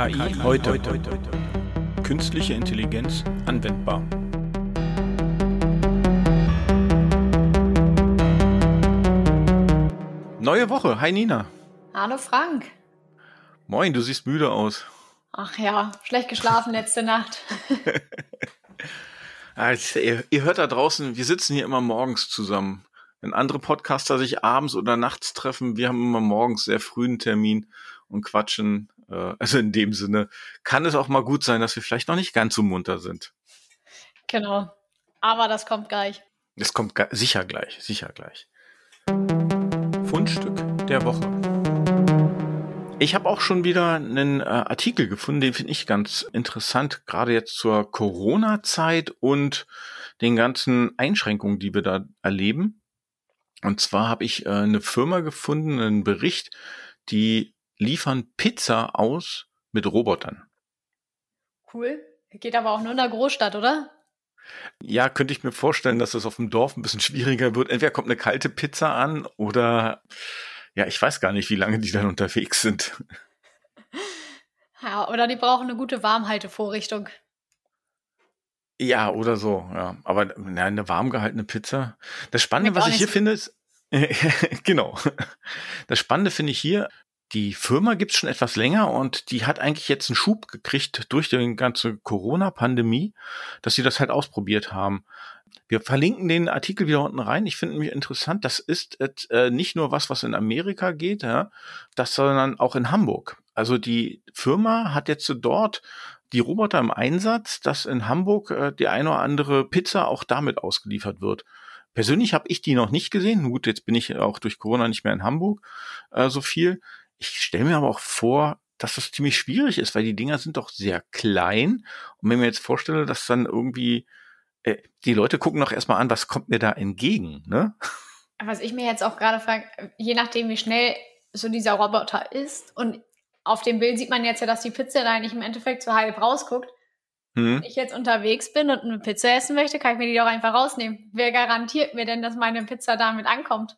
KI heute. Künstliche Intelligenz anwendbar. Neue Woche. Hi Nina. Hallo Frank. Moin, du siehst müde aus. Ach ja, schlecht geschlafen letzte Nacht. Also, ihr, ihr hört da draußen, wir sitzen hier immer morgens zusammen. Wenn andere Podcaster sich abends oder nachts treffen, wir haben immer morgens sehr frühen Termin und quatschen. Äh, also in dem Sinne kann es auch mal gut sein, dass wir vielleicht noch nicht ganz so munter sind. Genau. Aber das kommt gleich. Es kommt sicher gleich, sicher gleich. Fundstück der Woche. Ich habe auch schon wieder einen äh, Artikel gefunden, den finde ich ganz interessant, gerade jetzt zur Corona-Zeit und den ganzen Einschränkungen, die wir da erleben. Und zwar habe ich äh, eine Firma gefunden, einen Bericht, die liefern Pizza aus mit Robotern. Cool. Geht aber auch nur in der Großstadt, oder? Ja, könnte ich mir vorstellen, dass das auf dem Dorf ein bisschen schwieriger wird. Entweder kommt eine kalte Pizza an oder ja, ich weiß gar nicht, wie lange die dann unterwegs sind. Ja, oder die brauchen eine gute Warmhaltevorrichtung. Ja, oder so, ja. Aber na, eine warm gehaltene Pizza. Das Spannende, was ich hier finde, ist, genau. Das Spannende finde ich hier, die Firma gibt's schon etwas länger und die hat eigentlich jetzt einen Schub gekriegt durch die ganze Corona-Pandemie, dass sie das halt ausprobiert haben. Wir verlinken den Artikel wieder unten rein. Ich finde mich interessant. Das ist äh, nicht nur was, was in Amerika geht, ja, das, sondern auch in Hamburg. Also die Firma hat jetzt dort die Roboter im Einsatz, dass in Hamburg äh, die eine oder andere Pizza auch damit ausgeliefert wird. Persönlich habe ich die noch nicht gesehen. Gut, jetzt bin ich auch durch Corona nicht mehr in Hamburg äh, so viel. Ich stelle mir aber auch vor, dass das ziemlich schwierig ist, weil die Dinger sind doch sehr klein. Und wenn ich mir jetzt vorstelle, dass dann irgendwie äh, die Leute gucken doch erstmal an, was kommt mir da entgegen, ne? Was ich mir jetzt auch gerade frage, je nachdem, wie schnell so dieser Roboter ist und auf dem Bild sieht man jetzt ja, dass die Pizza da nicht im Endeffekt so halb rausguckt. Mhm. Wenn ich jetzt unterwegs bin und eine Pizza essen möchte, kann ich mir die doch einfach rausnehmen. Wer garantiert mir denn, dass meine Pizza damit ankommt?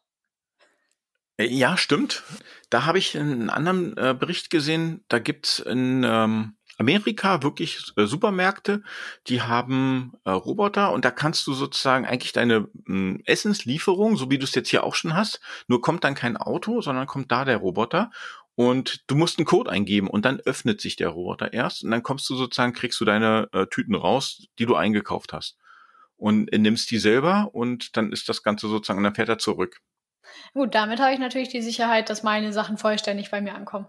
Äh, ja, stimmt. Da habe ich einen anderen äh, Bericht gesehen. Da gibt's in ähm, Amerika wirklich äh, Supermärkte, die haben äh, Roboter und da kannst du sozusagen eigentlich deine mh, Essenslieferung, so wie du es jetzt hier auch schon hast, nur kommt dann kein Auto, sondern kommt da der Roboter und du musst einen Code eingeben und dann öffnet sich der Roboter erst und dann kommst du sozusagen, kriegst du deine äh, Tüten raus, die du eingekauft hast und nimmst die selber und dann ist das Ganze sozusagen, und dann fährt er zurück. Gut, damit habe ich natürlich die Sicherheit, dass meine Sachen vollständig bei mir ankommen.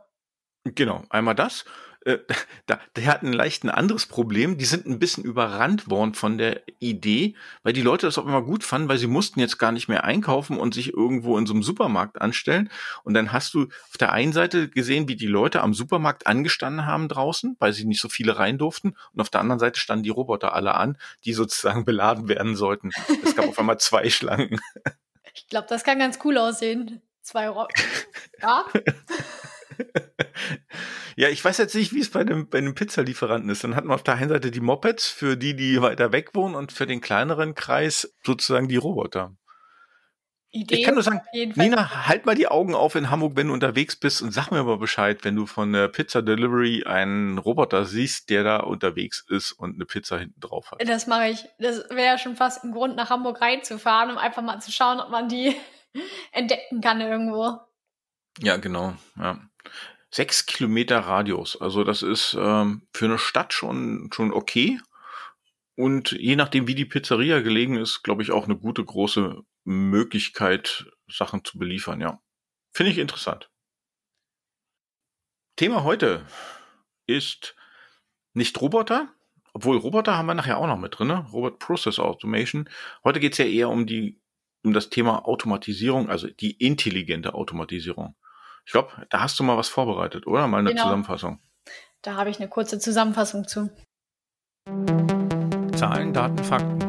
Genau, einmal das. Äh, da, der hat ein leicht ein anderes Problem. Die sind ein bisschen überrannt worden von der Idee, weil die Leute das auch immer gut fanden, weil sie mussten jetzt gar nicht mehr einkaufen und sich irgendwo in so einem Supermarkt anstellen. Und dann hast du auf der einen Seite gesehen, wie die Leute am Supermarkt angestanden haben draußen, weil sie nicht so viele rein durften. Und auf der anderen Seite standen die Roboter alle an, die sozusagen beladen werden sollten. Es gab auf einmal zwei Schlangen. Ich glaube, das kann ganz cool aussehen. Zwei Roboter. Ja. ja, ich weiß jetzt nicht, wie es bei dem, bei dem Pizzalieferanten ist. Dann hat man auf der einen Seite die Mopeds für die, die weiter weg wohnen und für den kleineren Kreis sozusagen die Roboter. Idee ich kann nur sagen, Nina, halt mal die Augen auf in Hamburg, wenn du unterwegs bist und sag mir mal Bescheid, wenn du von der Pizza Delivery einen Roboter siehst, der da unterwegs ist und eine Pizza hinten drauf hat. Das mache ich. Das wäre ja schon fast ein Grund, nach Hamburg reinzufahren, um einfach mal zu schauen, ob man die entdecken kann irgendwo. Ja, genau. Ja. Sechs Kilometer Radius. Also das ist ähm, für eine Stadt schon, schon okay. Und je nachdem, wie die Pizzeria gelegen ist, glaube ich, auch eine gute große Möglichkeit, Sachen zu beliefern, ja. Finde ich interessant. Thema heute ist nicht Roboter, obwohl Roboter haben wir nachher auch noch mit drin, ne? Robot Process Automation. Heute geht es ja eher um die, um das Thema Automatisierung, also die intelligente Automatisierung. Ich glaube, da hast du mal was vorbereitet, oder? Mal eine genau. Zusammenfassung. Da habe ich eine kurze Zusammenfassung zu. Zahlen, Daten, Fakten.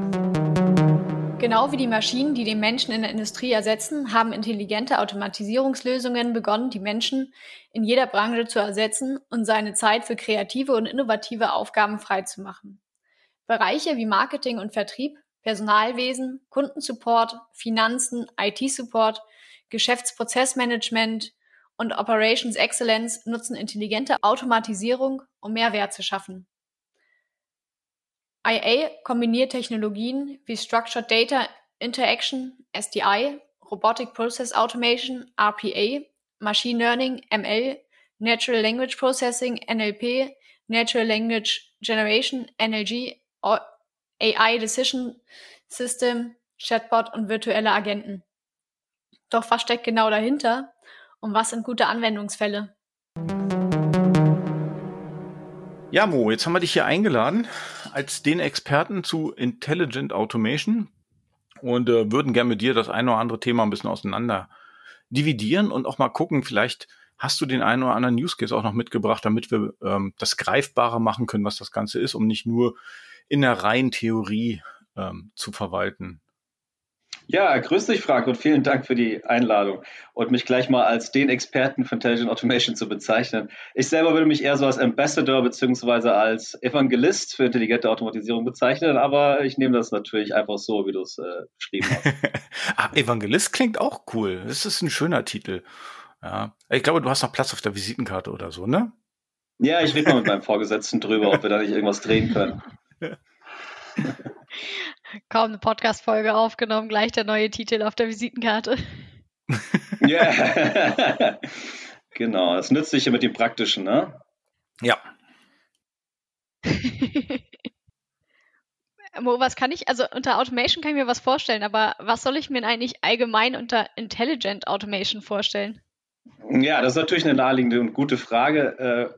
Genau wie die Maschinen, die den Menschen in der Industrie ersetzen, haben intelligente Automatisierungslösungen begonnen, die Menschen in jeder Branche zu ersetzen und seine Zeit für kreative und innovative Aufgaben freizumachen. Bereiche wie Marketing und Vertrieb, Personalwesen, Kundensupport, Finanzen, IT-Support, Geschäftsprozessmanagement und Operations Excellence nutzen intelligente Automatisierung, um Mehrwert zu schaffen. IA kombiniert Technologien wie Structured Data Interaction, SDI, Robotic Process Automation, RPA, Machine Learning, ML, Natural Language Processing, NLP, Natural Language Generation, NLG, AI Decision System, Chatbot und virtuelle Agenten. Doch was steckt genau dahinter und was sind gute Anwendungsfälle? Ja, Mo, jetzt haben wir dich hier eingeladen als den Experten zu Intelligent Automation und äh, würden gerne mit dir das eine oder andere Thema ein bisschen auseinander dividieren und auch mal gucken, vielleicht hast du den einen oder anderen Use Case auch noch mitgebracht, damit wir ähm, das greifbarer machen können, was das Ganze ist, um nicht nur in der reinen Theorie ähm, zu verwalten. Ja, grüß dich, Frank, und vielen Dank für die Einladung und mich gleich mal als den Experten für Intelligent Automation zu bezeichnen. Ich selber würde mich eher so als Ambassador beziehungsweise als Evangelist für intelligente Automatisierung bezeichnen, aber ich nehme das natürlich einfach so, wie du es äh, beschrieben hast. ah, Evangelist klingt auch cool. Das ist ein schöner Titel. Ja. Ich glaube, du hast noch Platz auf der Visitenkarte oder so, ne? Ja, ich rede mal mit meinem Vorgesetzten drüber, ob wir da nicht irgendwas drehen können. Kaum eine Podcast-Folge aufgenommen, gleich der neue Titel auf der Visitenkarte. Ja, yeah. genau. Das Nützliche mit dem Praktischen, ne? Ja. Mo, was kann ich, also unter Automation kann ich mir was vorstellen, aber was soll ich mir eigentlich allgemein unter Intelligent Automation vorstellen? Ja, das ist natürlich eine naheliegende und gute Frage.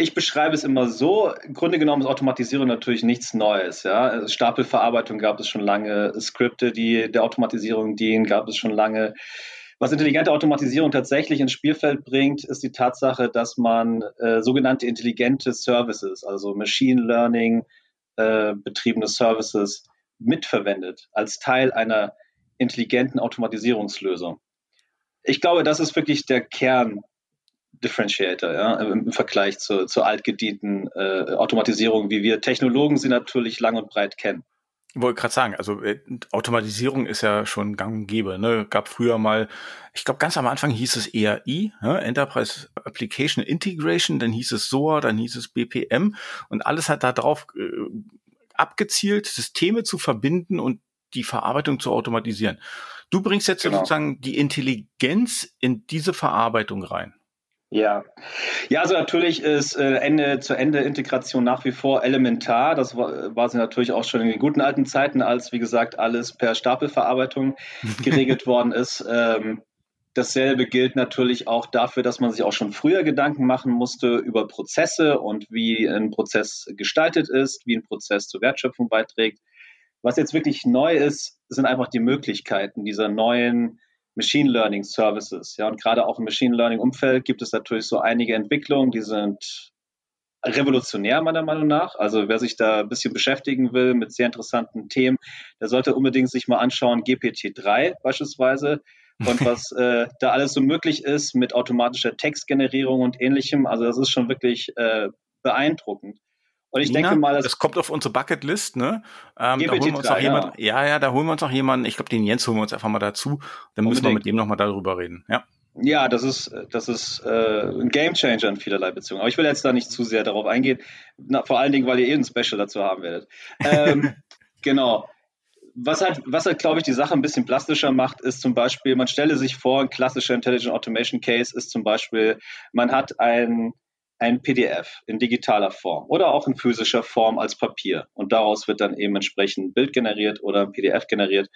Ich beschreibe es immer so, im Grunde genommen ist Automatisierung natürlich nichts Neues. Ja? Stapelverarbeitung gab es schon lange, Skripte, die der Automatisierung dienen, gab es schon lange. Was intelligente Automatisierung tatsächlich ins Spielfeld bringt, ist die Tatsache, dass man äh, sogenannte intelligente Services, also Machine Learning äh, betriebene Services mitverwendet als Teil einer intelligenten Automatisierungslösung. Ich glaube, das ist wirklich der Kern Differentiator, ja, im Vergleich zur, zur altgedienten äh, Automatisierung, wie wir Technologen sie natürlich lang und breit kennen. Ich wollte gerade sagen, also äh, Automatisierung ist ja schon gang und gäbe. Ne? Gab früher mal, ich glaube ganz am Anfang hieß es EAI, ne? Enterprise Application Integration, dann hieß es SOA, dann hieß es BPM und alles hat darauf äh, abgezielt, Systeme zu verbinden und die Verarbeitung zu automatisieren. Du bringst jetzt genau. sozusagen die Intelligenz in diese Verarbeitung rein. Ja, ja, also natürlich ist äh, Ende zu Ende Integration nach wie vor elementar. Das war, war sie natürlich auch schon in den guten alten Zeiten, als wie gesagt alles per Stapelverarbeitung geregelt worden ist. Ähm, dasselbe gilt natürlich auch dafür, dass man sich auch schon früher Gedanken machen musste über Prozesse und wie ein Prozess gestaltet ist, wie ein Prozess zur Wertschöpfung beiträgt. Was jetzt wirklich neu ist, sind einfach die Möglichkeiten dieser neuen Machine Learning Services. Ja, und gerade auch im Machine Learning Umfeld gibt es natürlich so einige Entwicklungen, die sind revolutionär meiner Meinung nach. Also wer sich da ein bisschen beschäftigen will mit sehr interessanten Themen, der sollte unbedingt sich mal anschauen, GPT-3 beispielsweise und was äh, da alles so möglich ist mit automatischer Textgenerierung und ähnlichem. Also das ist schon wirklich äh, beeindruckend. Und ich Nina, denke mal, das kommt auf unsere Bucketlist, ne? Ähm, da holen wir uns noch jemand, ja. ja, da holen wir uns noch jemanden, ich glaube, den Jens holen wir uns einfach mal dazu. Dann müssen wir mit dem nochmal darüber reden, ja. Ja, das ist, das ist äh, ein Gamechanger in vielerlei Beziehungen. Aber ich will jetzt da nicht zu sehr darauf eingehen. Na, vor allen Dingen, weil ihr eh ein Special dazu haben werdet. Ähm, genau. Was halt, was halt, glaube ich, die Sache ein bisschen plastischer macht, ist zum Beispiel, man stelle sich vor, ein klassischer Intelligent Automation Case ist zum Beispiel, man hat ein ein PDF in digitaler Form oder auch in physischer Form als Papier. Und daraus wird dann eben entsprechend ein Bild generiert oder ein PDF generiert.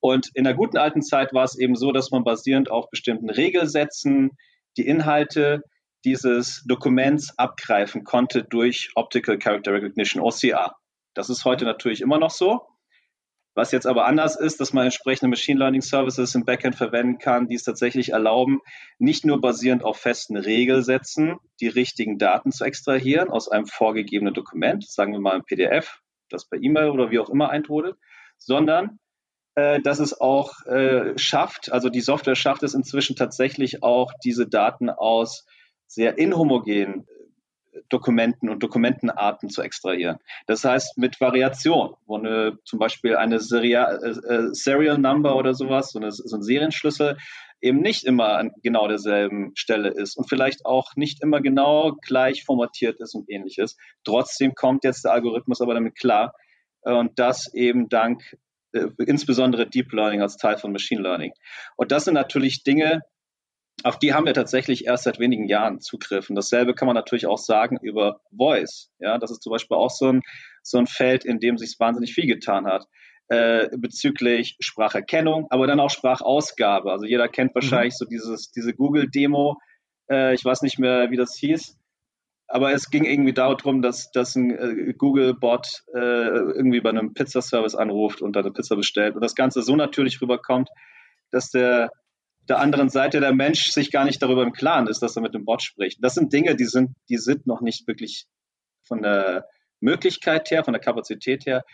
Und in der guten alten Zeit war es eben so, dass man basierend auf bestimmten Regelsätzen die Inhalte dieses Dokuments abgreifen konnte durch Optical Character Recognition, OCR. Das ist heute natürlich immer noch so. Was jetzt aber anders ist, dass man entsprechende Machine Learning Services im Backend verwenden kann, die es tatsächlich erlauben, nicht nur basierend auf festen Regelsätzen die richtigen Daten zu extrahieren aus einem vorgegebenen Dokument, sagen wir mal ein PDF, das per E-Mail oder wie auch immer eintrudelt, sondern äh, dass es auch äh, schafft, also die Software schafft es inzwischen tatsächlich auch, diese Daten aus sehr inhomogenen Dokumenten und Dokumentenarten zu extrahieren. Das heißt mit Variation, wo eine, zum Beispiel eine Serial, äh, äh, Serial Number oder sowas, so, eine, so ein Serienschlüssel eben nicht immer an genau derselben Stelle ist und vielleicht auch nicht immer genau gleich formatiert ist und ähnliches. Trotzdem kommt jetzt der Algorithmus aber damit klar und das eben dank äh, insbesondere Deep Learning als Teil von Machine Learning. Und das sind natürlich Dinge, auf die haben wir tatsächlich erst seit wenigen Jahren Zugriff. Und dasselbe kann man natürlich auch sagen über Voice. Ja, das ist zum Beispiel auch so ein, so ein Feld, in dem sich wahnsinnig viel getan hat äh, bezüglich Spracherkennung, aber dann auch Sprachausgabe. Also jeder kennt wahrscheinlich mhm. so dieses, diese Google-Demo. Äh, ich weiß nicht mehr, wie das hieß. Aber es ging irgendwie darum, dass, dass ein äh, Google-Bot äh, irgendwie bei einem Pizzaservice anruft und eine Pizza bestellt und das Ganze so natürlich rüberkommt, dass der der anderen Seite der Mensch sich gar nicht darüber im Klaren ist, dass er mit dem Bot spricht. Das sind Dinge, die sind, die sind noch nicht wirklich von der Möglichkeit her, von der Kapazität her,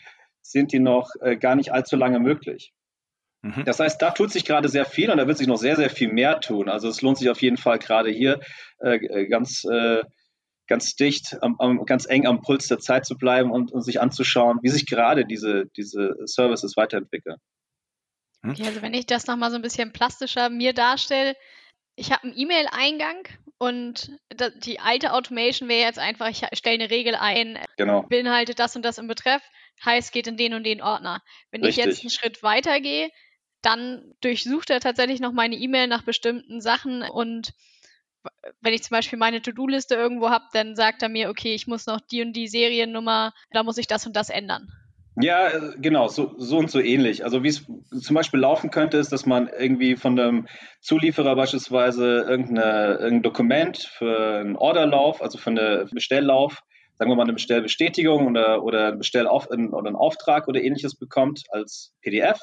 sind die noch äh, gar nicht allzu lange möglich. Mhm. Das heißt, da tut sich gerade sehr viel und da wird sich noch sehr, sehr viel mehr tun. Also es lohnt sich auf jeden Fall gerade hier äh, äh ganz, äh, ganz dicht, am, am, ganz eng am Puls der Zeit zu bleiben und, und sich anzuschauen, wie sich gerade diese, diese Services weiterentwickeln. Hm? Okay, also wenn ich das nochmal so ein bisschen plastischer mir darstelle, ich habe einen E-Mail-Eingang und die alte Automation wäre jetzt einfach, ich stelle eine Regel ein, genau. beinhaltet das und das im Betreff, heißt, geht in den und den Ordner. Wenn Richtig. ich jetzt einen Schritt weiter gehe, dann durchsucht er tatsächlich noch meine E-Mail nach bestimmten Sachen und wenn ich zum Beispiel meine To-Do-Liste irgendwo habe, dann sagt er mir, okay, ich muss noch die und die Seriennummer, da muss ich das und das ändern. Ja, genau, so, so und so ähnlich. Also wie es zum Beispiel laufen könnte, ist, dass man irgendwie von einem Zulieferer beispielsweise irgendein Dokument für einen Orderlauf, also für einen Bestelllauf, sagen wir mal eine Bestellbestätigung oder, oder, Bestellauf, oder einen Auftrag oder ähnliches bekommt als PDF.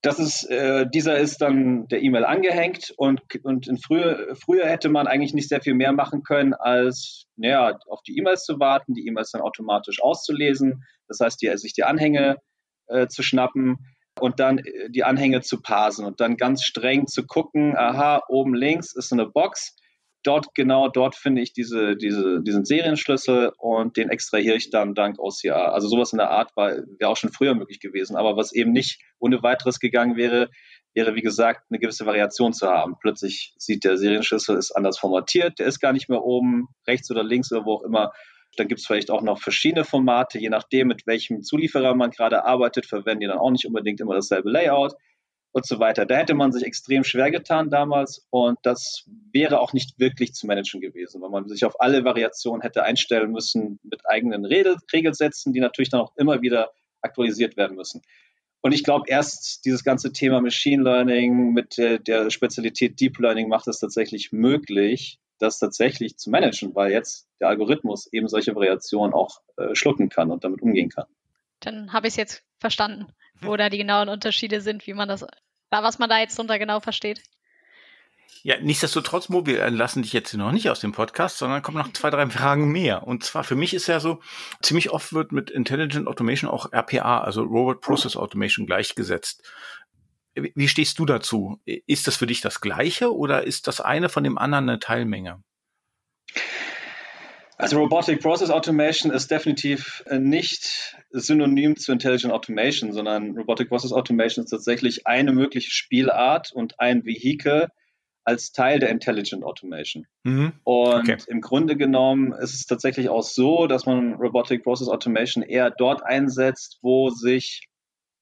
Das ist, äh, dieser ist dann der E-Mail angehängt und, und in früher, früher hätte man eigentlich nicht sehr viel mehr machen können, als naja, auf die E-Mails zu warten, die E-Mails dann automatisch auszulesen, das heißt, die, sich die Anhänge äh, zu schnappen und dann äh, die Anhänge zu parsen und dann ganz streng zu gucken, aha, oben links ist eine Box, dort genau dort finde ich diese, diese, diesen Serienschlüssel und den extrahiere ich dann dank OCR. Also sowas in der Art wäre auch schon früher möglich gewesen, aber was eben nicht ohne weiteres gegangen wäre, wäre wie gesagt eine gewisse Variation zu haben. Plötzlich sieht der Serienschlüssel ist anders formatiert, der ist gar nicht mehr oben, rechts oder links oder wo auch immer. Dann gibt es vielleicht auch noch verschiedene Formate, je nachdem, mit welchem Zulieferer man gerade arbeitet, verwenden die dann auch nicht unbedingt immer dasselbe Layout und so weiter. Da hätte man sich extrem schwer getan damals und das wäre auch nicht wirklich zu managen gewesen, weil man sich auf alle Variationen hätte einstellen müssen mit eigenen Regel Regelsätzen, die natürlich dann auch immer wieder aktualisiert werden müssen. Und ich glaube, erst dieses ganze Thema Machine Learning mit der, der Spezialität Deep Learning macht es tatsächlich möglich, das tatsächlich zu managen, weil jetzt der Algorithmus eben solche Variationen auch äh, schlucken kann und damit umgehen kann. Dann habe ich es jetzt verstanden, wo da die genauen Unterschiede sind, wie man das, was man da jetzt drunter genau versteht. Ja, nichtsdestotrotz, Mo, wir lassen dich jetzt noch nicht aus dem Podcast, sondern kommen noch zwei, drei Fragen mehr. Und zwar für mich ist ja so, ziemlich oft wird mit Intelligent Automation auch RPA, also Robot Process Automation, gleichgesetzt. Wie stehst du dazu? Ist das für dich das Gleiche oder ist das eine von dem anderen eine Teilmenge? Also Robotic Process Automation ist definitiv äh, nicht synonym zu Intelligent Automation, sondern Robotic Process Automation ist tatsächlich eine mögliche Spielart und ein Vehikel als Teil der Intelligent Automation. Mhm. Und okay. im Grunde genommen ist es tatsächlich auch so, dass man Robotic Process Automation eher dort einsetzt, wo sich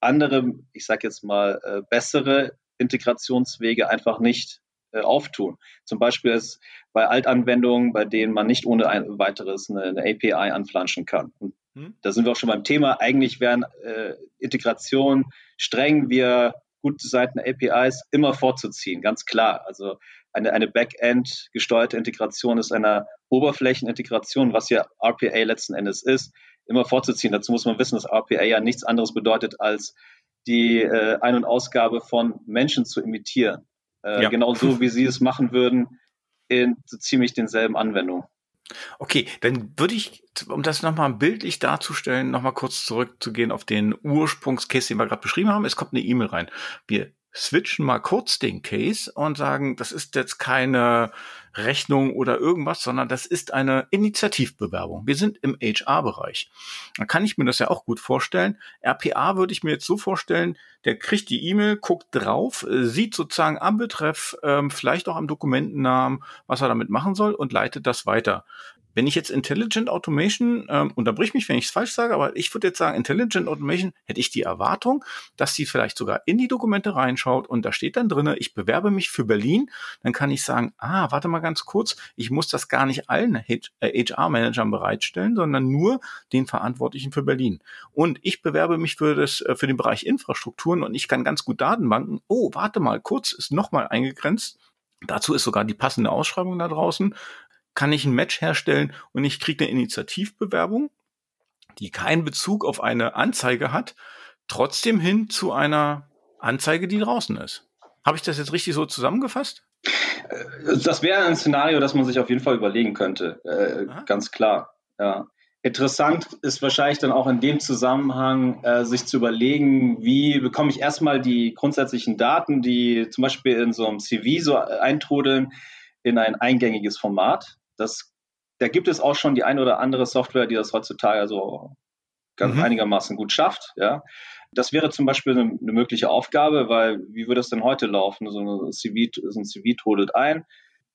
andere, ich sage jetzt mal, äh, bessere Integrationswege einfach nicht äh, auftun. Zum Beispiel ist bei Altanwendungen, bei denen man nicht ohne ein weiteres eine, eine API anflanschen kann. Und hm. da sind wir auch schon beim Thema. Eigentlich wären äh, Integration streng wir gut designten APIs immer vorzuziehen, ganz klar. Also eine, eine Backend gesteuerte Integration ist eine Oberflächenintegration, was ja RPA letzten Endes ist, immer vorzuziehen. Dazu muss man wissen, dass RPA ja nichts anderes bedeutet, als die äh, Ein- und Ausgabe von Menschen zu imitieren. Äh, ja. Genau so, wie sie es machen würden in so ziemlich denselben Anwendungen. Okay, dann würde ich, um das nochmal bildlich darzustellen, nochmal kurz zurückzugehen auf den Ursprungscase, den wir gerade beschrieben haben. Es kommt eine E-Mail rein. Wir switchen mal kurz den Case und sagen, das ist jetzt keine Rechnung oder irgendwas, sondern das ist eine Initiativbewerbung. Wir sind im HR-Bereich. Da kann ich mir das ja auch gut vorstellen. RPA würde ich mir jetzt so vorstellen, der kriegt die E-Mail, guckt drauf, äh, sieht sozusagen am Betreff, ähm, vielleicht auch am Dokumentennamen, was er damit machen soll und leitet das weiter. Wenn ich jetzt Intelligent Automation, ähm, unterbrich mich, wenn ich es falsch sage, aber ich würde jetzt sagen, Intelligent Automation hätte ich die Erwartung, dass sie vielleicht sogar in die Dokumente reinschaut und da steht dann drinne, ich bewerbe mich für Berlin, dann kann ich sagen, ah, warte mal ganz kurz, ich muss das gar nicht allen HR-Managern äh, bereitstellen, sondern nur den Verantwortlichen für Berlin. Und ich bewerbe mich für das, äh, für den Bereich Infrastrukturen und ich kann ganz gut Datenbanken. Oh, warte mal kurz, ist nochmal eingegrenzt. Dazu ist sogar die passende Ausschreibung da draußen kann ich ein Match herstellen und ich kriege eine Initiativbewerbung, die keinen Bezug auf eine Anzeige hat, trotzdem hin zu einer Anzeige, die draußen ist. Habe ich das jetzt richtig so zusammengefasst? Äh, das wäre ein Szenario, das man sich auf jeden Fall überlegen könnte. Äh, ganz klar. Ja. Interessant ist wahrscheinlich dann auch in dem Zusammenhang, äh, sich zu überlegen, wie bekomme ich erstmal die grundsätzlichen Daten, die zum Beispiel in so einem CV so eintrudeln, in ein eingängiges Format. Das, da gibt es auch schon die eine oder andere Software, die das heutzutage also ganz mhm. einigermaßen gut schafft. Ja. Das wäre zum Beispiel eine, eine, mögliche Aufgabe, weil wie würde es denn heute laufen? So, eine CV, so ein CV trudelt ein.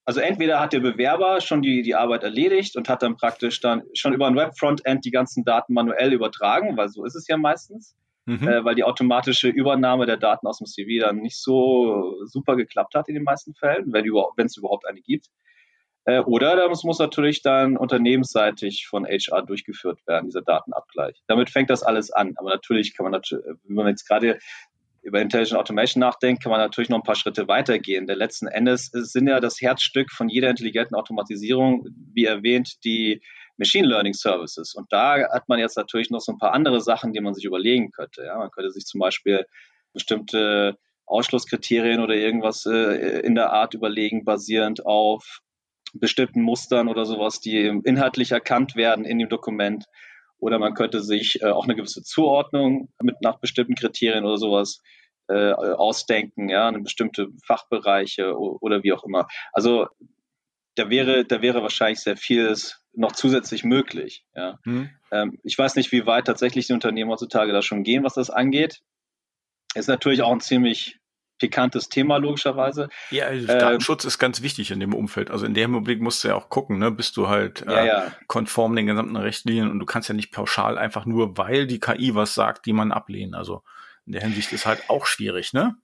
Also entweder hat der Bewerber schon die, die Arbeit erledigt und hat dann praktisch dann schon über ein Web-Frontend die ganzen Daten manuell übertragen, weil so ist es ja meistens, mhm. äh, weil die automatische Übernahme der Daten aus dem CV dann nicht so super geklappt hat in den meisten Fällen, wenn es überhaupt eine gibt. Äh, oder das muss natürlich dann unternehmensseitig von HR durchgeführt werden, dieser Datenabgleich. Damit fängt das alles an. Aber natürlich kann man natürlich, wenn man jetzt gerade über Intelligent Automation nachdenkt, kann man natürlich noch ein paar Schritte weitergehen. Der letzten Endes sind ja das Herzstück von jeder intelligenten Automatisierung, wie erwähnt, die Machine Learning Services. Und da hat man jetzt natürlich noch so ein paar andere Sachen, die man sich überlegen könnte. Ja, man könnte sich zum Beispiel bestimmte Ausschlusskriterien oder irgendwas äh, in der Art überlegen, basierend auf bestimmten Mustern oder sowas, die inhaltlich erkannt werden in dem Dokument. Oder man könnte sich äh, auch eine gewisse Zuordnung mit nach bestimmten Kriterien oder sowas äh, ausdenken, ja, eine bestimmte Fachbereiche oder wie auch immer. Also da wäre, da wäre wahrscheinlich sehr vieles noch zusätzlich möglich. Ja. Mhm. Ähm, ich weiß nicht, wie weit tatsächlich die Unternehmen heutzutage da schon gehen, was das angeht. Ist natürlich auch ein ziemlich pikantes Thema logischerweise. Ja, also Datenschutz ist ganz wichtig in dem Umfeld. Also in dem Augenblick musst du ja auch gucken, ne, bist du halt äh, ja, ja. konform den gesamten Richtlinien und du kannst ja nicht pauschal einfach nur, weil die KI was sagt, die man ablehnen. Also in der Hinsicht ist halt auch schwierig, ne?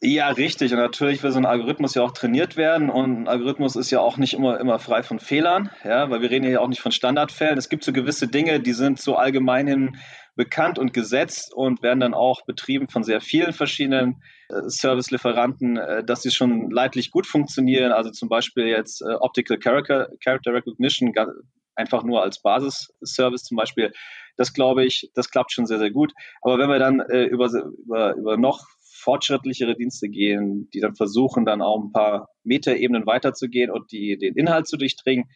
Ja, richtig. Und natürlich will so ein Algorithmus ja auch trainiert werden. Und ein Algorithmus ist ja auch nicht immer, immer frei von Fehlern, ja, weil wir reden ja auch nicht von Standardfällen. Es gibt so gewisse Dinge, die sind so allgemein hin bekannt und gesetzt und werden dann auch betrieben von sehr vielen verschiedenen äh, Service-Lieferanten, äh, dass sie schon leidlich gut funktionieren. Also zum Beispiel jetzt äh, Optical Character, Character Recognition einfach nur als Basis-Service zum Beispiel. Das glaube ich, das klappt schon sehr, sehr gut. Aber wenn wir dann äh, über, über, über noch fortschrittlichere Dienste gehen, die dann versuchen, dann auch ein paar Metaebenen weiterzugehen und die, den Inhalt zu durchdringen,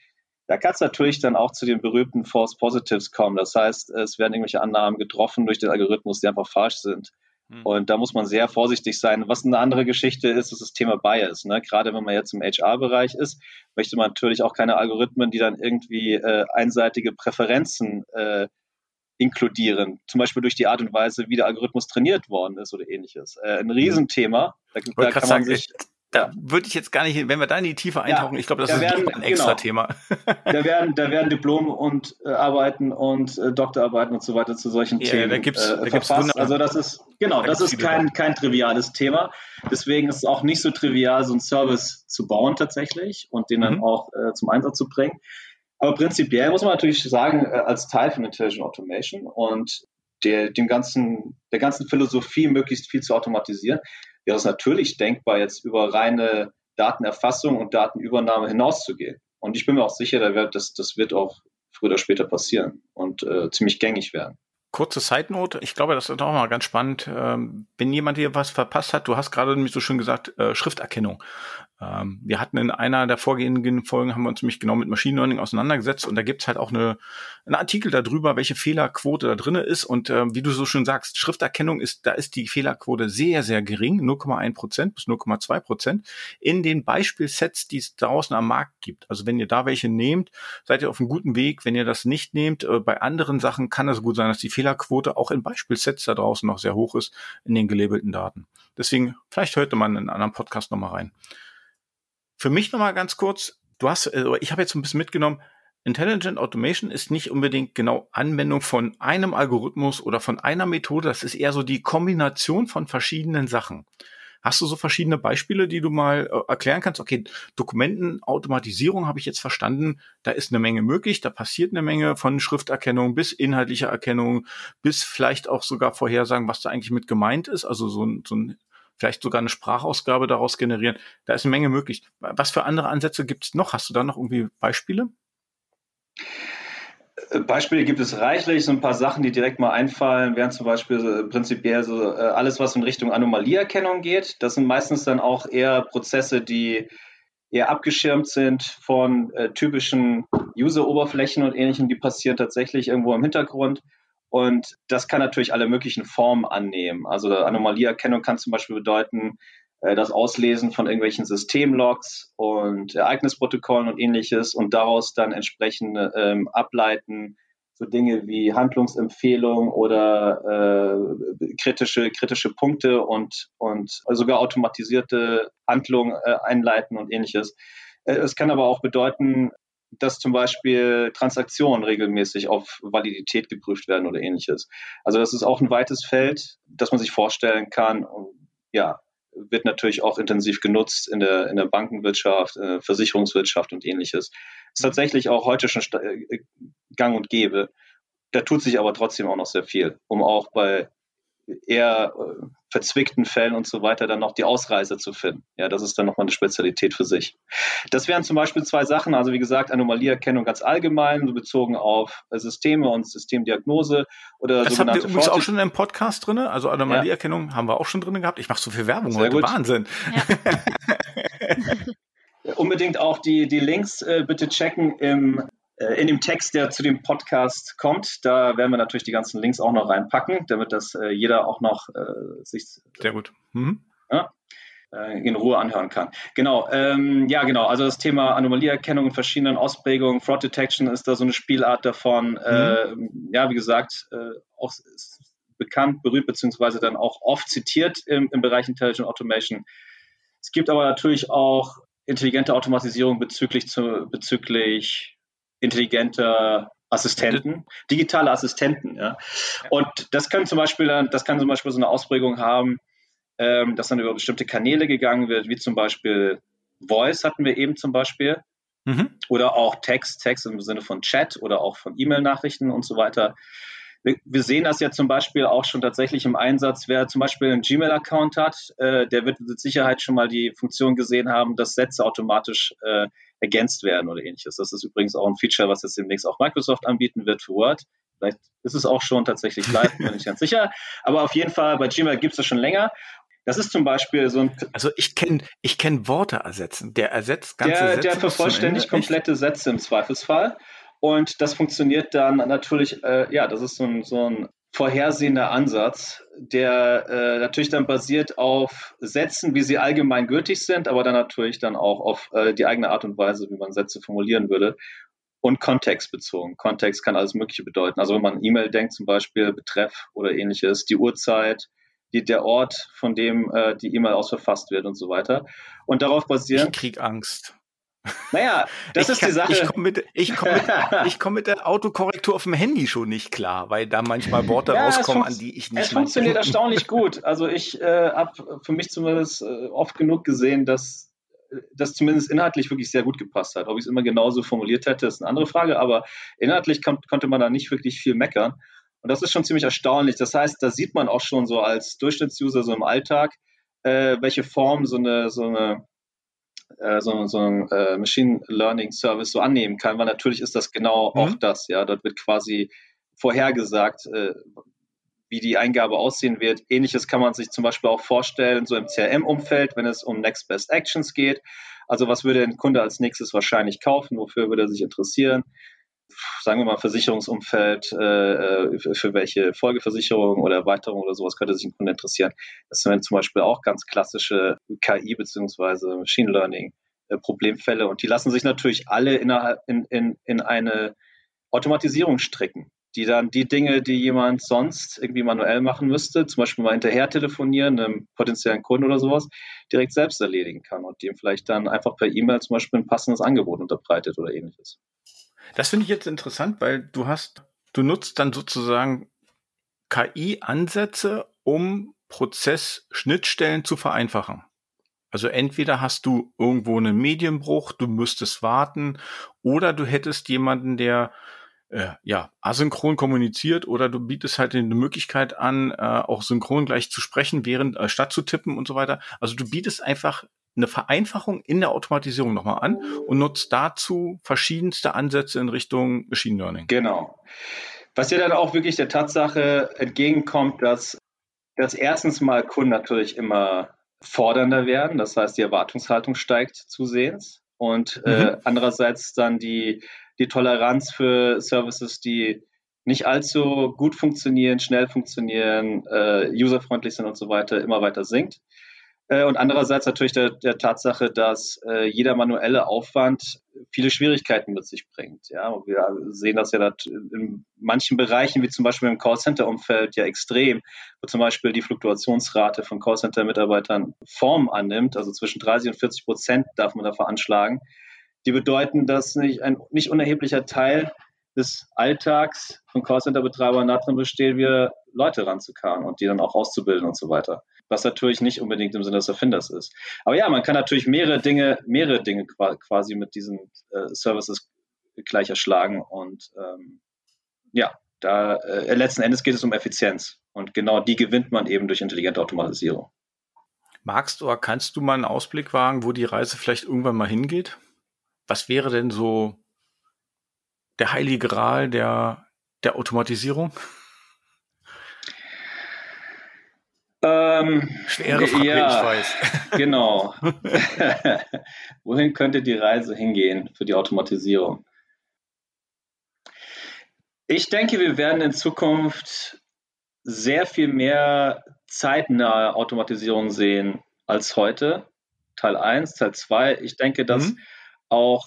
da kann es natürlich dann auch zu den berühmten False Positives kommen. Das heißt, es werden irgendwelche Annahmen getroffen durch den Algorithmus, die einfach falsch sind. Hm. Und da muss man sehr vorsichtig sein. Was eine andere Geschichte ist, ist das Thema Bias. Ne? Gerade wenn man jetzt im HR-Bereich ist, möchte man natürlich auch keine Algorithmen, die dann irgendwie äh, einseitige Präferenzen äh, inkludieren. Zum Beispiel durch die Art und Weise, wie der Algorithmus trainiert worden ist oder ähnliches. Äh, ein Riesenthema. Da, da kann man sich da würde ich jetzt gar nicht, wenn wir da in die Tiefe eintauchen, ja, ich glaube, das da ist werden, ein extra genau, Thema. da werden, da werden Diplom und äh, Arbeiten und äh, Doktorarbeiten und so weiter zu solchen ja, Themen da gibt's, äh, da gibt's Also das ist genau, da das ist kein kein triviales Thema. Deswegen ist es auch nicht so trivial, so einen Service zu bauen tatsächlich und den dann mhm. auch äh, zum Einsatz zu bringen. Aber prinzipiell muss man natürlich sagen, äh, als Teil von Intelligent Automation und der, dem ganzen, der ganzen Philosophie möglichst viel zu automatisieren, wäre es natürlich denkbar, jetzt über reine Datenerfassung und Datenübernahme hinauszugehen. Und ich bin mir auch sicher, da das wird auch früher oder später passieren und äh, ziemlich gängig werden. Kurze Side Note, ich glaube, das ist auch mal ganz spannend. Ähm, wenn jemand hier was verpasst hat, du hast gerade nämlich so schön gesagt, äh, Schrifterkennung. Ähm, wir hatten in einer der vorgehenden Folgen, haben wir uns nämlich genau mit Machine Learning auseinandergesetzt und da gibt's halt auch eine, einen Artikel darüber, welche Fehlerquote da drinne ist und äh, wie du so schön sagst, Schrifterkennung ist, da ist die Fehlerquote sehr, sehr gering, 0,1 Prozent bis 0,2 Prozent in den Beispielsets, die es draußen am Markt gibt. Also wenn ihr da welche nehmt, seid ihr auf einem guten Weg. Wenn ihr das nicht nehmt, äh, bei anderen Sachen kann es gut sein, dass die Fehlerquote auch in Beispielsets da draußen noch sehr hoch ist in den gelabelten Daten. Deswegen, vielleicht hört man in einen anderen Podcast nochmal rein. Für mich nochmal ganz kurz, du hast, also ich habe jetzt ein bisschen mitgenommen, Intelligent Automation ist nicht unbedingt genau Anwendung von einem Algorithmus oder von einer Methode, das ist eher so die Kombination von verschiedenen Sachen. Hast du so verschiedene Beispiele, die du mal äh, erklären kannst? Okay, Dokumentenautomatisierung habe ich jetzt verstanden. Da ist eine Menge möglich. Da passiert eine Menge von Schrifterkennung bis inhaltlicher Erkennung, bis vielleicht auch sogar Vorhersagen, was da eigentlich mit gemeint ist. Also so ein, so ein vielleicht sogar eine Sprachausgabe daraus generieren. Da ist eine Menge möglich. Was für andere Ansätze gibt es noch? Hast du da noch irgendwie Beispiele? Äh, Beispiele gibt es reichlich. So ein paar Sachen, die direkt mal einfallen, wären zum Beispiel äh, prinzipiell so äh, alles, was in Richtung Anomalieerkennung geht. Das sind meistens dann auch eher Prozesse, die eher abgeschirmt sind von äh, typischen User-Oberflächen und ähnlichem. Die passieren tatsächlich irgendwo im Hintergrund. Und das kann natürlich alle möglichen Formen annehmen. Also Anomalieerkennung kann zum Beispiel bedeuten, äh, das Auslesen von irgendwelchen Systemlogs und Ereignisprotokollen und ähnliches und daraus dann entsprechend ähm, ableiten, so Dinge wie Handlungsempfehlungen oder äh, kritische, kritische Punkte und, und sogar automatisierte Handlungen äh, einleiten und ähnliches. Äh, es kann aber auch bedeuten, dass zum Beispiel Transaktionen regelmäßig auf Validität geprüft werden oder ähnliches. Also das ist auch ein weites Feld, das man sich vorstellen kann. Und ja, wird natürlich auch intensiv genutzt in der, in der Bankenwirtschaft, äh, Versicherungswirtschaft und ähnliches. Ist tatsächlich auch heute schon äh, gang und gäbe. Da tut sich aber trotzdem auch noch sehr viel, um auch bei eher äh, verzwickten Fällen und so weiter dann noch die Ausreise zu finden. Ja, das ist dann nochmal eine Spezialität für sich. Das wären zum Beispiel zwei Sachen, also wie gesagt, Anomalieerkennung ganz allgemein, so bezogen auf äh, Systeme und Systemdiagnose oder Das habt ihr übrigens auch schon im Podcast drin, also Anomalieerkennung ja. haben wir auch schon drin gehabt. Ich mache so viel Werbung Sehr heute, gut. Wahnsinn. Ja. Unbedingt auch die, die Links äh, bitte checken im in dem Text, der zu dem Podcast kommt, da werden wir natürlich die ganzen Links auch noch reinpacken, damit das äh, jeder auch noch äh, sich sehr gut mhm. ja, äh, in Ruhe anhören kann. Genau, ähm, ja genau. Also das Thema Anomalieerkennung in verschiedenen Ausprägungen, Fraud Detection ist da so eine Spielart davon. Mhm. Äh, ja, wie gesagt, äh, auch bekannt, berühmt beziehungsweise dann auch oft zitiert im, im Bereich Intelligent Automation. Es gibt aber natürlich auch intelligente Automatisierung bezüglich zu, bezüglich intelligente Assistenten, digitale Assistenten, ja. Und das kann zum Beispiel dann, das kann zum Beispiel so eine Ausprägung haben, ähm, dass dann über bestimmte Kanäle gegangen wird, wie zum Beispiel Voice hatten wir eben zum Beispiel. Mhm. Oder auch Text, Text im Sinne von Chat oder auch von E-Mail-Nachrichten und so weiter. Wir, sehen das ja zum Beispiel auch schon tatsächlich im Einsatz. Wer zum Beispiel einen Gmail-Account hat, äh, der wird mit Sicherheit schon mal die Funktion gesehen haben, dass Sätze automatisch äh, ergänzt werden oder ähnliches. Das ist übrigens auch ein Feature, was jetzt demnächst auch Microsoft anbieten wird für Word. Vielleicht ist es auch schon tatsächlich live, bin ich ganz sicher. Aber auf jeden Fall, bei Gmail gibt es das schon länger. Das ist zum Beispiel so ein. Also ich kenne ich kenn Worte ersetzen. Der ersetzt ganze der, Sätze. Der vervollständigt komplette Sätze im Zweifelsfall. Und das funktioniert dann natürlich, äh, ja, das ist so ein, so ein vorhersehender Ansatz, der äh, natürlich dann basiert auf Sätzen, wie sie allgemein gültig sind, aber dann natürlich dann auch auf äh, die eigene Art und Weise, wie man Sätze formulieren würde und kontextbezogen. Kontext kann alles Mögliche bedeuten. Also wenn man E-Mail denkt, zum Beispiel Betreff oder ähnliches, die Uhrzeit, die, der Ort, von dem äh, die E-Mail aus verfasst wird und so weiter. Und darauf basieren. Ich krieg Angst. Naja, das ich ist kann, die Sache. Ich komme mit, ich komm mit, ich komm mit der Autokorrektur auf dem Handy schon nicht klar, weil da manchmal Worte ja, rauskommen, an die ich nicht. Es funktioniert erstaunlich gut. Also ich äh, habe für mich zumindest äh, oft genug gesehen, dass das zumindest inhaltlich wirklich sehr gut gepasst hat. Ob ich es immer genauso formuliert hätte, ist eine andere Frage, aber inhaltlich kon konnte man da nicht wirklich viel meckern. Und das ist schon ziemlich erstaunlich. Das heißt, da sieht man auch schon so als Durchschnittsuser so im Alltag, äh, welche Form so eine, so eine äh, so, so ein äh, Machine Learning Service so annehmen kann, weil natürlich ist das genau mhm. auch das, ja. Dort wird quasi vorhergesagt, äh, wie die Eingabe aussehen wird. Ähnliches kann man sich zum Beispiel auch vorstellen, so im CRM-Umfeld, wenn es um Next Best Actions geht. Also was würde ein Kunde als nächstes wahrscheinlich kaufen? Wofür würde er sich interessieren? Sagen wir mal, Versicherungsumfeld, äh, für, für welche Folgeversicherung oder Erweiterung oder sowas könnte sich ein Kunde interessieren. Das sind zum Beispiel auch ganz klassische KI beziehungsweise Machine Learning äh, Problemfälle und die lassen sich natürlich alle innerhalb in, in, in eine Automatisierung stricken die dann die Dinge, die jemand sonst irgendwie manuell machen müsste, zum Beispiel mal hinterher telefonieren, einem potenziellen Kunden oder sowas, direkt selbst erledigen kann und dem vielleicht dann einfach per E-Mail zum Beispiel ein passendes Angebot unterbreitet oder ähnliches. Das finde ich jetzt interessant, weil du hast, du nutzt dann sozusagen KI-Ansätze, um Prozessschnittstellen zu vereinfachen. Also entweder hast du irgendwo einen Medienbruch, du müsstest warten, oder du hättest jemanden, der äh, ja asynchron kommuniziert, oder du bietest halt eine Möglichkeit an, äh, auch synchron gleich zu sprechen, während äh, statt zu tippen und so weiter. Also du bietest einfach eine Vereinfachung in der Automatisierung nochmal an und nutzt dazu verschiedenste Ansätze in Richtung Machine Learning. Genau. Was ja dann auch wirklich der Tatsache entgegenkommt, dass, dass erstens mal Kunden natürlich immer fordernder werden. Das heißt, die Erwartungshaltung steigt zusehends. Und äh, mhm. äh, andererseits dann die, die Toleranz für Services, die nicht allzu gut funktionieren, schnell funktionieren, äh, userfreundlich sind und so weiter, immer weiter sinkt. Äh, und andererseits natürlich der, der Tatsache, dass äh, jeder manuelle Aufwand viele Schwierigkeiten mit sich bringt. Ja, und wir sehen das ja in manchen Bereichen, wie zum Beispiel im Callcenter-Umfeld, ja extrem, wo zum Beispiel die Fluktuationsrate von Callcenter-Mitarbeitern Form annimmt, also zwischen 30 und 40 Prozent darf man da veranschlagen. Die bedeuten, dass nicht ein nicht unerheblicher Teil des Alltags von Callcenter-Betreibern darin besteht, wieder Leute ranzukarren und die dann auch auszubilden und so weiter was natürlich nicht unbedingt im Sinne des Erfinders ist. Aber ja, man kann natürlich mehrere Dinge, mehrere Dinge quasi mit diesen äh, Services gleich erschlagen und ähm, ja, da äh, letzten Endes geht es um Effizienz und genau die gewinnt man eben durch intelligente Automatisierung. Magst oder kannst du mal einen Ausblick wagen, wo die Reise vielleicht irgendwann mal hingeht? Was wäre denn so der heilige Gral der, der Automatisierung? Ähm, Schwere Frage, ja, ich weiß. genau. Wohin könnte die Reise hingehen für die Automatisierung? Ich denke, wir werden in Zukunft sehr viel mehr zeitnahe Automatisierung sehen als heute. Teil 1, Teil 2. Ich denke, dass mhm. auch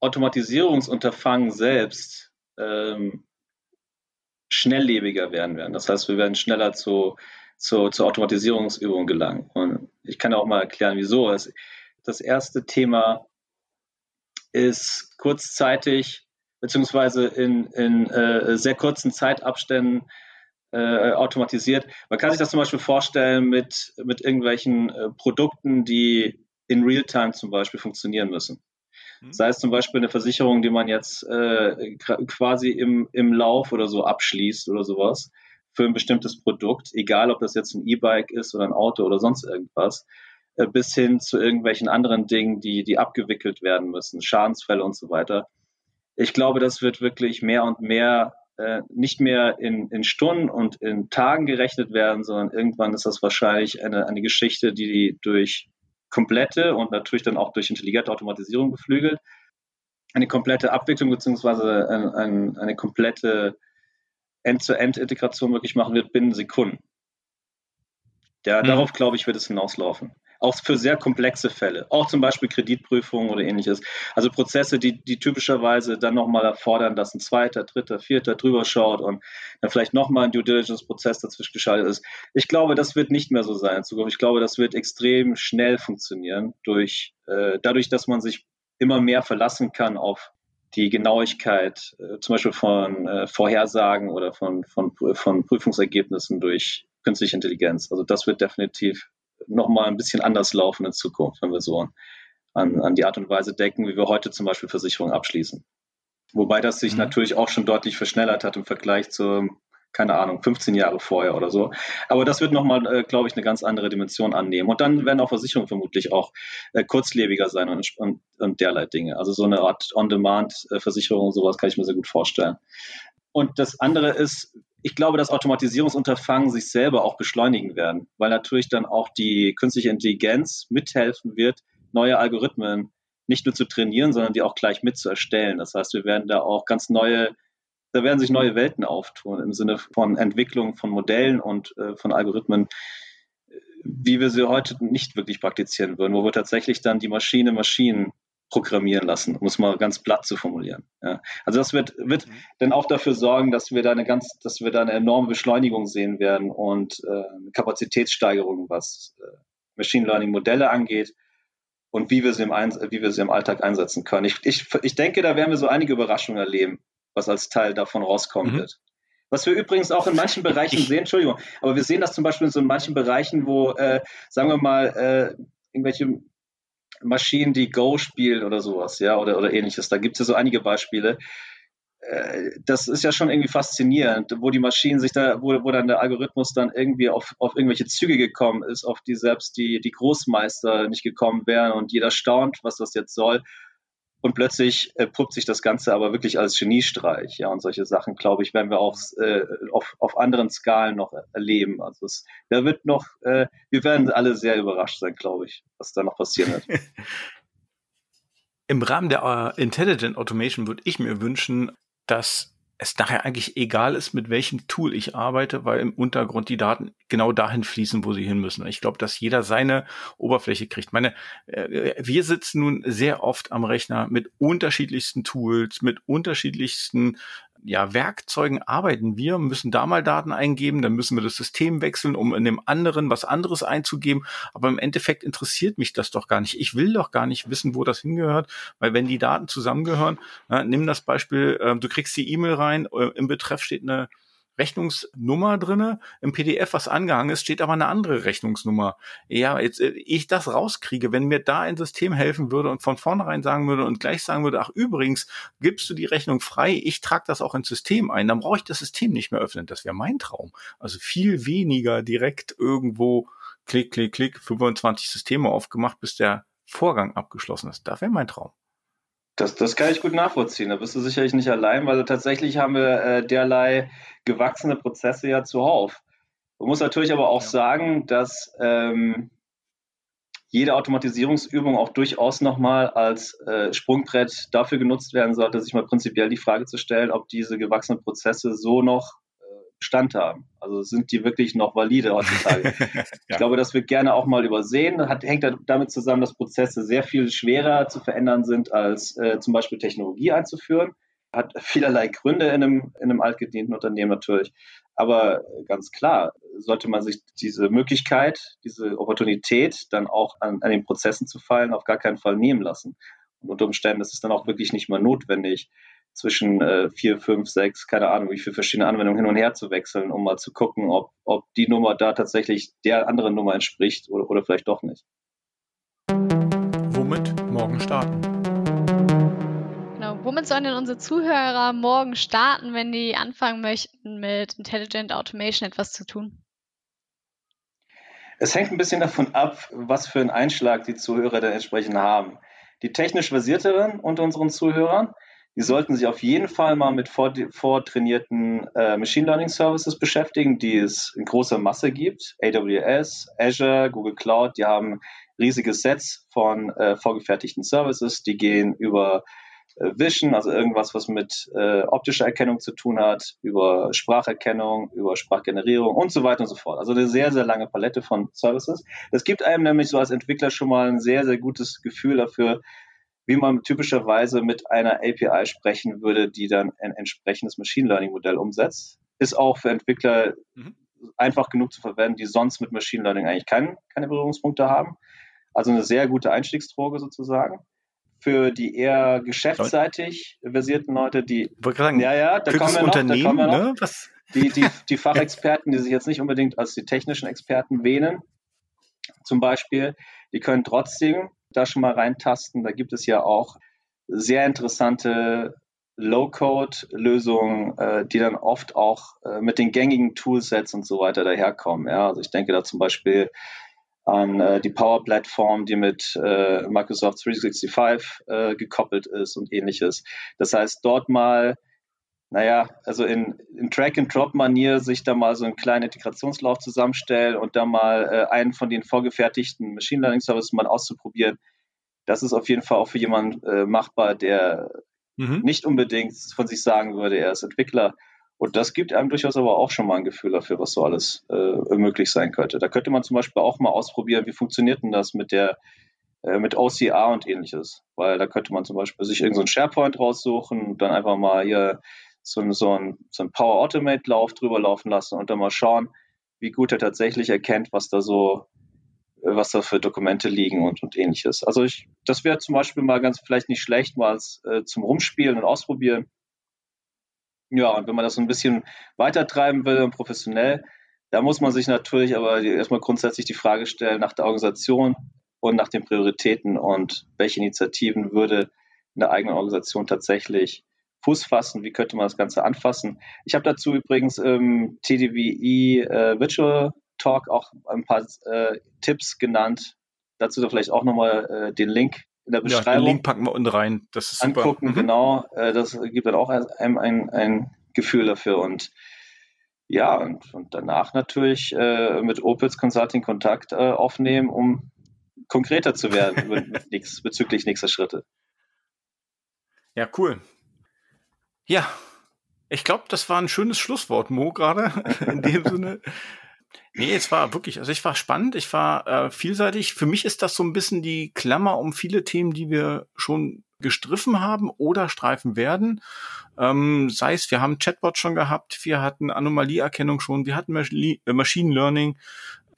Automatisierungsunterfangen selbst ähm, schnelllebiger werden werden. Das heißt, wir werden schneller zu zur, zur Automatisierungsübung gelangen. Und ich kann auch mal erklären, wieso. Das erste Thema ist kurzzeitig beziehungsweise in, in äh, sehr kurzen Zeitabständen äh, automatisiert. Man kann sich das zum Beispiel vorstellen mit, mit irgendwelchen äh, Produkten, die in Realtime zum Beispiel funktionieren müssen. Mhm. Sei es zum Beispiel eine Versicherung, die man jetzt äh, quasi im, im Lauf oder so abschließt oder sowas für ein bestimmtes Produkt, egal ob das jetzt ein E-Bike ist oder ein Auto oder sonst irgendwas, äh, bis hin zu irgendwelchen anderen Dingen, die, die abgewickelt werden müssen, Schadensfälle und so weiter. Ich glaube, das wird wirklich mehr und mehr äh, nicht mehr in, in Stunden und in Tagen gerechnet werden, sondern irgendwann ist das wahrscheinlich eine, eine Geschichte, die durch komplette und natürlich dann auch durch intelligente Automatisierung beflügelt, eine komplette Abwicklung beziehungsweise ein, ein, eine komplette End-to-End-Integration wirklich machen wird binnen Sekunden. Ja, mhm. Darauf, glaube ich, wird es hinauslaufen. Auch für sehr komplexe Fälle, auch zum Beispiel Kreditprüfungen oder ähnliches. Also Prozesse, die, die typischerweise dann nochmal erfordern, dass ein zweiter, dritter, vierter drüber schaut und dann vielleicht nochmal ein Due Diligence-Prozess dazwischen geschaltet ist. Ich glaube, das wird nicht mehr so sein in Zukunft. Ich glaube, das wird extrem schnell funktionieren, durch, äh, dadurch, dass man sich immer mehr verlassen kann auf die Genauigkeit äh, zum Beispiel von äh, Vorhersagen oder von, von, von Prüfungsergebnissen durch künstliche Intelligenz. Also das wird definitiv nochmal ein bisschen anders laufen in Zukunft, wenn wir so an, an die Art und Weise denken, wie wir heute zum Beispiel Versicherungen abschließen. Wobei das sich mhm. natürlich auch schon deutlich verschnellert hat im Vergleich zum keine Ahnung, 15 Jahre vorher oder so. Aber das wird nochmal, äh, glaube ich, eine ganz andere Dimension annehmen. Und dann werden auch Versicherungen vermutlich auch äh, kurzlebiger sein und, und, und derlei Dinge. Also so eine Art On-Demand-Versicherung, sowas kann ich mir sehr gut vorstellen. Und das andere ist, ich glaube, dass Automatisierungsunterfangen sich selber auch beschleunigen werden, weil natürlich dann auch die künstliche Intelligenz mithelfen wird, neue Algorithmen nicht nur zu trainieren, sondern die auch gleich mit zu erstellen. Das heißt, wir werden da auch ganz neue, da werden sich neue Welten auftun im Sinne von Entwicklung von Modellen und äh, von Algorithmen, wie wir sie heute nicht wirklich praktizieren würden, wo wir tatsächlich dann die Maschine Maschinen programmieren lassen, um es mal ganz platt zu formulieren. Ja. Also das wird, wird mhm. dann auch dafür sorgen, dass wir da eine ganz, dass wir da eine enorme Beschleunigung sehen werden und äh, Kapazitätssteigerung, was äh, Machine Learning Modelle angeht und wie wir sie im, Eins wie wir sie im Alltag einsetzen können. Ich, ich, ich denke, da werden wir so einige Überraschungen erleben, was als Teil davon rauskommen mhm. wird. Was wir übrigens auch in manchen Bereichen sehen, Entschuldigung, aber wir sehen das zum Beispiel in so manchen Bereichen, wo, äh, sagen wir mal, äh, irgendwelche Maschinen, die Go spielen oder sowas, ja, oder, oder ähnliches. Da gibt es ja so einige Beispiele. Äh, das ist ja schon irgendwie faszinierend, wo die Maschinen sich da, wo, wo dann der Algorithmus dann irgendwie auf, auf irgendwelche Züge gekommen ist, auf die selbst die, die Großmeister nicht gekommen wären und jeder staunt, was das jetzt soll. Und plötzlich äh, puppt sich das Ganze aber wirklich als Geniestreich. Ja, und solche Sachen, glaube ich, werden wir auch äh, auf, auf anderen Skalen noch erleben. Also es, da wird noch, äh, wir werden alle sehr überrascht sein, glaube ich, was da noch passieren wird. Im Rahmen der uh, Intelligent Automation würde ich mir wünschen, dass es daher eigentlich egal ist, mit welchem Tool ich arbeite, weil im Untergrund die Daten genau dahin fließen, wo sie hin müssen. Ich glaube, dass jeder seine Oberfläche kriegt. Meine, äh, wir sitzen nun sehr oft am Rechner mit unterschiedlichsten Tools, mit unterschiedlichsten ja, Werkzeugen arbeiten wir, müssen da mal Daten eingeben, dann müssen wir das System wechseln, um in dem anderen was anderes einzugeben. Aber im Endeffekt interessiert mich das doch gar nicht. Ich will doch gar nicht wissen, wo das hingehört, weil wenn die Daten zusammengehören, na, nimm das Beispiel, äh, du kriegst die E-Mail rein, äh, im Betreff steht eine Rechnungsnummer drinne, im PDF, was angehangen ist, steht aber eine andere Rechnungsnummer. Ja, jetzt äh, ich das rauskriege, wenn mir da ein System helfen würde und von vornherein sagen würde und gleich sagen würde, ach übrigens, gibst du die Rechnung frei, ich trage das auch ins System ein, dann brauche ich das System nicht mehr öffnen. Das wäre mein Traum. Also viel weniger direkt irgendwo klick, klick, klick, 25 Systeme aufgemacht, bis der Vorgang abgeschlossen ist. Das wäre mein Traum. Das, das kann ich gut nachvollziehen. Da bist du sicherlich nicht allein, weil tatsächlich haben wir äh, derlei gewachsene Prozesse ja zuhauf. Man muss natürlich aber auch ja. sagen, dass ähm, jede Automatisierungsübung auch durchaus nochmal als äh, Sprungbrett dafür genutzt werden sollte, sich mal prinzipiell die Frage zu stellen, ob diese gewachsenen Prozesse so noch Bestand haben. Also sind die wirklich noch valide heutzutage? ja. Ich glaube, das wird gerne auch mal übersehen. Hat, hängt damit zusammen, dass Prozesse sehr viel schwerer zu verändern sind, als äh, zum Beispiel Technologie einzuführen. Hat vielerlei Gründe in einem, in einem altgedienten Unternehmen natürlich. Aber ganz klar, sollte man sich diese Möglichkeit, diese Opportunität dann auch an, an den Prozessen zu fallen, auf gar keinen Fall nehmen lassen. Und unter Umständen ist es dann auch wirklich nicht mehr notwendig, zwischen äh, vier, fünf, sechs, keine Ahnung, wie viele verschiedene Anwendungen hin und her zu wechseln, um mal zu gucken, ob, ob die Nummer da tatsächlich der anderen Nummer entspricht oder, oder vielleicht doch nicht. Womit morgen starten? Genau, womit sollen denn unsere Zuhörer morgen starten, wenn die anfangen möchten, mit Intelligent Automation etwas zu tun? Es hängt ein bisschen davon ab, was für einen Einschlag die Zuhörer dann entsprechend haben. Die technisch versierteren unter unseren Zuhörern, die sollten sich auf jeden Fall mal mit vortrainierten äh, Machine Learning Services beschäftigen, die es in großer Masse gibt. AWS, Azure, Google Cloud, die haben riesige Sets von äh, vorgefertigten Services, die gehen über äh, Vision, also irgendwas, was mit äh, optischer Erkennung zu tun hat, über Spracherkennung, über Sprachgenerierung und so weiter und so fort. Also eine sehr, sehr lange Palette von Services. Das gibt einem nämlich so als Entwickler schon mal ein sehr, sehr gutes Gefühl dafür, wie man typischerweise mit einer API sprechen würde, die dann ein entsprechendes Machine Learning Modell umsetzt. Ist auch für Entwickler mhm. einfach genug zu verwenden, die sonst mit Machine Learning eigentlich kein, keine Berührungspunkte haben. Also eine sehr gute Einstiegsdroge sozusagen. Für die eher geschäftsseitig versierten Leute, die sagen, ja, ja, da kommen wir noch, da kommen wir noch. Ne? Was? Die, die, die Fachexperten, die sich jetzt nicht unbedingt als die technischen Experten wähnen, zum Beispiel, die können trotzdem da schon mal reintasten. Da gibt es ja auch sehr interessante Low-Code-Lösungen, äh, die dann oft auch äh, mit den gängigen Toolsets und so weiter daherkommen. Ja? Also ich denke da zum Beispiel an äh, die Power-Plattform, die mit äh, Microsoft 365 äh, gekoppelt ist und ähnliches. Das heißt, dort mal naja, also in, in Track-and-Drop-Manier sich da mal so einen kleinen Integrationslauf zusammenstellen und da mal äh, einen von den vorgefertigten Machine Learning Services mal auszuprobieren, das ist auf jeden Fall auch für jemanden äh, machbar, der mhm. nicht unbedingt von sich sagen würde, er ist Entwickler. Und das gibt einem durchaus aber auch schon mal ein Gefühl dafür, was so alles äh, möglich sein könnte. Da könnte man zum Beispiel auch mal ausprobieren, wie funktioniert denn das mit der äh, mit OCR und ähnliches. Weil da könnte man zum Beispiel sich irgendeinen so SharePoint raussuchen und dann einfach mal hier so, so ein, so ein Power Automate Lauf drüber laufen lassen und dann mal schauen, wie gut er tatsächlich erkennt, was da so, was da für Dokumente liegen und, und ähnliches. Also ich, das wäre zum Beispiel mal ganz vielleicht nicht schlecht, mal äh, zum Rumspielen und Ausprobieren. Ja, und wenn man das so ein bisschen weiter treiben will und professionell, da muss man sich natürlich aber erstmal grundsätzlich die Frage stellen nach der Organisation und nach den Prioritäten und welche Initiativen würde eine eigene Organisation tatsächlich Fuß fassen, wie könnte man das Ganze anfassen. Ich habe dazu übrigens im TDVE äh, Virtual Talk auch ein paar äh, Tipps genannt. Dazu da vielleicht auch nochmal äh, den Link in der Beschreibung. Ja, den Link packen wir unten rein. Das ist super. Angucken, mhm. genau. Äh, das gibt dann auch einem ein, ein Gefühl dafür. Und ja, und, und danach natürlich äh, mit Opels Consulting Kontakt äh, aufnehmen, um konkreter zu werden bezüglich nächster Schritte. Ja, cool. Ja, ich glaube, das war ein schönes Schlusswort, Mo, gerade in dem Sinne. Nee, es war wirklich, also ich war spannend, ich war äh, vielseitig. Für mich ist das so ein bisschen die Klammer um viele Themen, die wir schon gestriffen haben oder streifen werden. Ähm, sei es, wir haben Chatbot schon gehabt, wir hatten Anomalieerkennung schon, wir hatten äh, Machine Learning,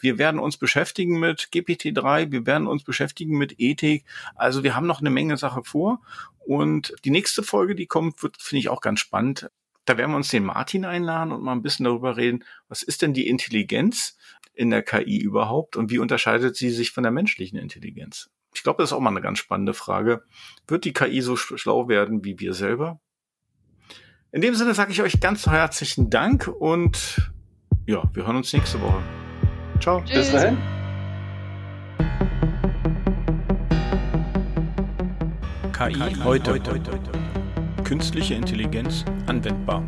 wir werden uns beschäftigen mit GPT-3, wir werden uns beschäftigen mit Ethik. Also wir haben noch eine Menge Sache vor. Und die nächste Folge, die kommt, wird, finde ich auch ganz spannend. Da werden wir uns den Martin einladen und mal ein bisschen darüber reden, was ist denn die Intelligenz in der KI überhaupt und wie unterscheidet sie sich von der menschlichen Intelligenz? Ich glaube, das ist auch mal eine ganz spannende Frage. Wird die KI so schlau werden wie wir selber? In dem Sinne sage ich euch ganz herzlichen Dank und ja, wir hören uns nächste Woche. Ciao. Tschüss. Bis dahin. KI, heute. heute. Künstliche Intelligenz anwendbar.